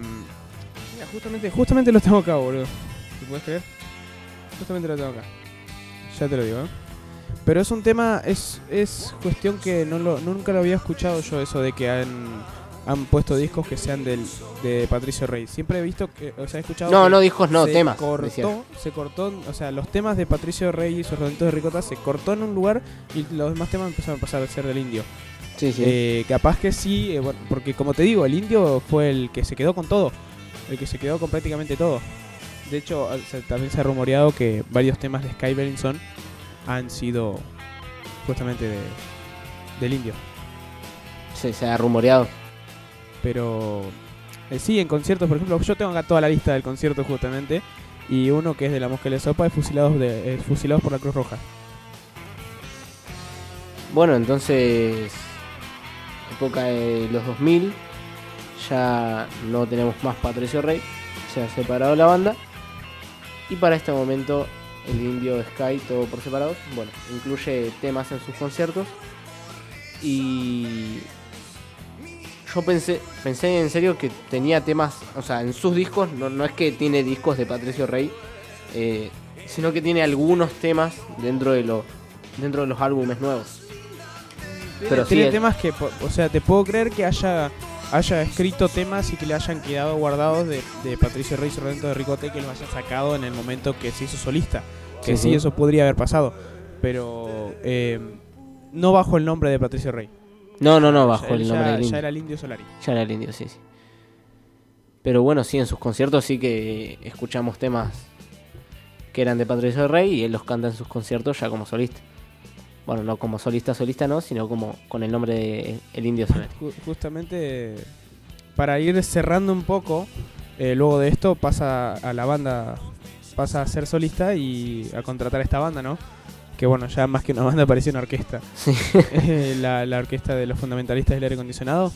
mira, justamente, justamente lo tengo acá, boludo. ¿Te puedes creer? Justamente lo tengo acá. Ya te lo digo, ¿eh? Pero es un tema, es, es cuestión que no lo, nunca lo había escuchado yo eso de que han, han puesto discos que sean del, de Patricio Rey. Siempre he visto que, o sea, he escuchado No, no discos, no, se temas. cortó, se cortó, o sea, los temas de Patricio Rey y sus redonditos de ricota se cortó en un lugar y los demás temas empezaron a pasar a ser del indio. Sí, sí. Eh, capaz que sí, eh, bueno, porque como te digo, el indio fue el que se quedó con todo, el que se quedó con prácticamente todo. De hecho, se- también se ha rumoreado que varios temas de Sky Bellinson han sido justamente de, del indio. se, se ha rumoreado. Pero eh, sí, en conciertos, por ejemplo, yo tengo acá toda la lista del concierto justamente. Y uno que es de la Mosca la Sopa es fusilados, de, eh, fusilados por la Cruz Roja. Bueno, entonces, época de los 2000, ya no tenemos más Patricio Rey, se ha separado la banda. Y para este momento, el indio Sky, todo por separado, bueno, incluye temas en sus conciertos. Y yo pensé, pensé en serio que tenía temas, o sea, en sus discos, no, no es que tiene discos de Patricio Rey, eh, sino que tiene algunos temas dentro de, lo, dentro de los álbumes nuevos. Pero sí Tiene es- temas que, o sea, te puedo creer que haya haya escrito temas y que le hayan quedado guardados de, de Patricio Rey Sorrento de Ricote que los haya sacado en el momento que se hizo solista. Que Sí, sí, sí. eso podría haber pasado. Pero eh, no bajo el nombre de Patricio Rey. No, no, no, Ya- bajo el ya- nombre del ya indio. era el Indio Solari. Ya era el indio, sí, sí. Pero bueno, sí, en sus conciertos sí que escuchamos temas que eran de Patricio Rey y él los canta en sus conciertos ya como solista. Bueno, no como solista, solista no, sino como con el nombre de El Indio Solari. Ju- justamente para ir cerrando un poco, eh, luego de esto pasa a la banda pasa a ser solista y a contratar esta banda, ¿no? Que bueno, ya más que una banda parecía una orquesta. Eh, la, la orquesta de los fundamentalistas del aire acondicionado.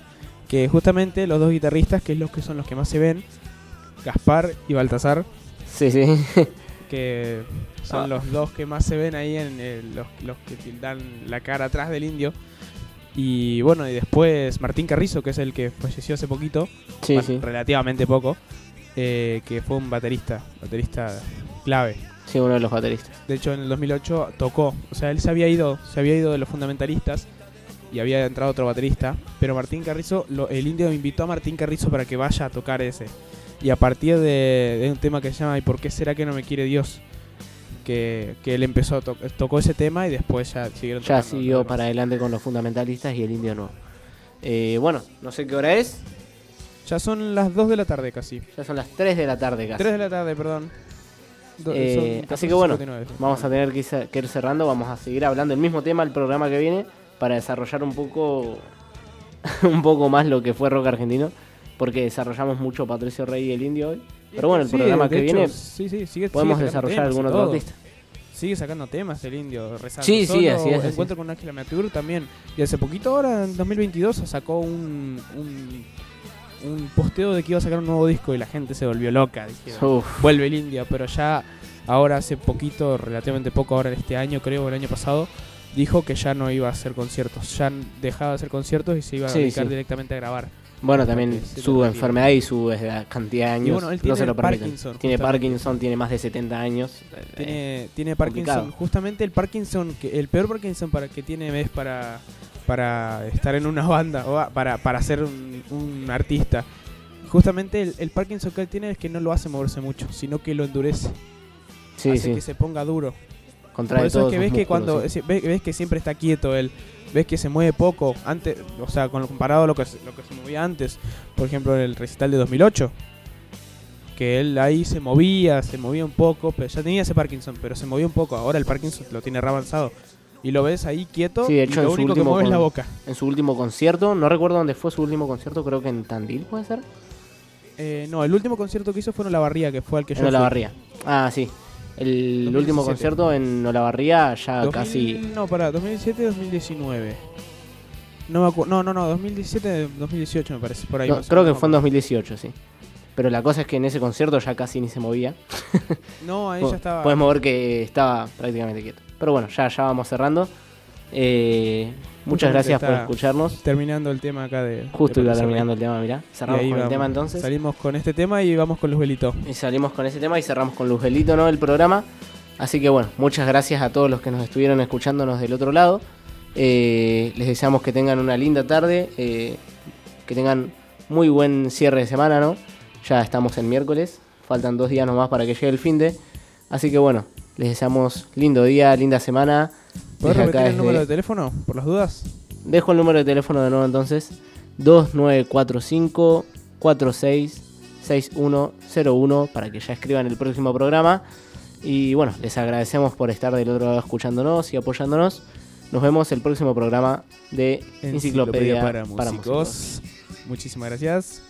Que justamente los dos guitarristas, que es los que son los que más se ven, Gaspar y Baltasar, Sí, sí. que son Ah. los dos que más se ven ahí en el- los, los que dan la cara atrás del indio. Y bueno, y después Martín Carrizo, que es el que falleció hace poquito, Sí, bueno, sí. relativamente poco, eh, que fue un baterista, baterista clave. Sí, uno de los bateristas. De hecho, en el 2008 tocó, o sea, él se había ido, se había ido de los fundamentalistas y había entrado otro baterista, pero Martín Carrizo, lo- el indio invitó a Martín Carrizo para que vaya a tocar ese. Y a partir de, de un tema que se llama ¿Y por qué será que no me quiere Dios? Que, que él empezó a to- tocó ese tema y después ya siguieron Ya tocando siguió para adelante con los fundamentalistas y el indio no. Eh, bueno, no sé qué hora es. Ya son las 2 de la tarde casi. Ya son las 3 de la tarde casi. 3 de la tarde, perdón. Eh, así que bueno, 14:59. Vamos a tener que ir, que ir cerrando. Vamos a seguir hablando del mismo tema el programa que viene para desarrollar un poco un poco más lo que fue rock argentino. Porque desarrollamos mucho Patricio Rey y el indio hoy. Pero bueno, el Sí, programa que hecho, viene sí, sí, sigue- podemos sigue desarrollar algún otro artista. Sigue sacando temas el indio, rezando Sí, sí, solo, así es, así Encuentro con Ángela Matur también. Y hace poquito ahora, en 2022, sacó un, un, un posteo de que iba a sacar un nuevo disco y la gente se volvió loca. Dijeron, vuelve el indio, pero ya ahora hace poquito, relativamente poco ahora en este año, creo, el año pasado, dijo que ya no iba a hacer conciertos. Ya dejaba de hacer conciertos y se iba a Sí, dedicar sí. directamente a grabar. Bueno, también su enfermedad y su eh, cantidad de años bueno, él no tiene se lo permiten. Parkinson, Tiene justamente. Parkinson, tiene más de 70 años. Eh, Tiene, tiene Parkinson. complicado. Justamente el Parkinson, que el peor Parkinson para que tiene es para, para estar en una banda o para, para ser un, un artista. Justamente el, el Parkinson que él tiene es que no lo hace moverse mucho, sino que lo endurece. sí, hace sí. que se ponga duro. Contrae Por eso es que ves que cuando sí. ves, ves que siempre está quieto él, ves que se mueve poco, antes, o sea, con lo comparado a lo que se- lo que se movía antes, por ejemplo, en el recital de 2008, que él ahí se movía, se movía un poco, pero ya tenía ese Parkinson, pero se movía un poco, ahora el Parkinson lo tiene re avanzado. Y lo ves ahí quieto Sí, de hecho, y lo en su único que último mueve es la boca. En su último concierto, no recuerdo dónde fue su último concierto, creo que en Tandil puede ser. Eh, no, el último concierto que hizo fue en Olavarría, que fue al que yo En fui. Olavarría. Ah, sí. El 2017. último concierto en Olavarría ya 2000 casi. No, para 2017-2019. No, me acu- no, no, no, 2017-2018 me parece, por ahí. no, creo que fue en me acuerdo. 2018, sí. Pero la cosa es que en ese concierto ya casi ni se movía. No, ahí ya estaba. Podemos ver que estaba prácticamente quieto. Pero bueno, ya, ya vamos cerrando. Eh, muchas gracias por escucharnos. terminando el tema acá de. Justo de iba terminando el tema, mirá. Cerramos con el tema entonces. Salimos con este tema y vamos con los velitos. Y salimos con ese tema y cerramos con Lugelito, ¿no? El programa. Así que bueno, muchas gracias a todos los que nos estuvieron escuchándonos del otro lado. Eh, les deseamos que tengan una linda tarde, eh, que tengan muy buen cierre de semana, ¿no? Ya estamos en miércoles, faltan dos días nomás para que llegue el fin de. Así que bueno, les deseamos lindo día, linda semana. ¿Puedes repetir el número de teléfono? Por las dudas. Dejo el número de teléfono de nuevo entonces. 2945 466101 para que ya escriban el próximo programa. Y bueno, les agradecemos por estar del otro lado escuchándonos y apoyándonos. Nos vemos el próximo programa de Enciclopedia, para, para músicos. Muchísimas gracias.